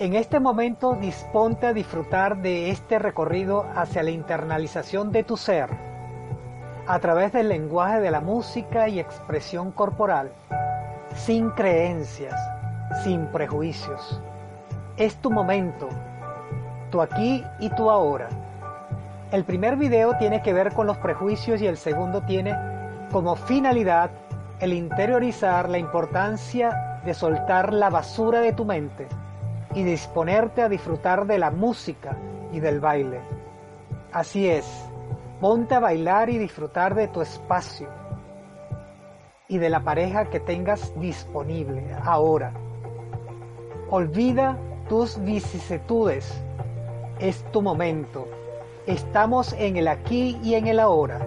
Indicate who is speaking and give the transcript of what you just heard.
Speaker 1: En este momento disponte a disfrutar de este recorrido hacia la internalización de tu ser a través del lenguaje de la música y expresión corporal, sin creencias, sin prejuicios. Es tu momento, tu aquí y tu ahora. El primer video tiene que ver con los prejuicios y el segundo tiene como finalidad el interiorizar la importancia de soltar la basura de tu mente y disponerte a disfrutar de la música y del baile. Así es, ponte a bailar y disfrutar de tu espacio y de la pareja que tengas disponible ahora. Olvida tus vicisitudes. Es tu momento. Estamos en el aquí y en el ahora.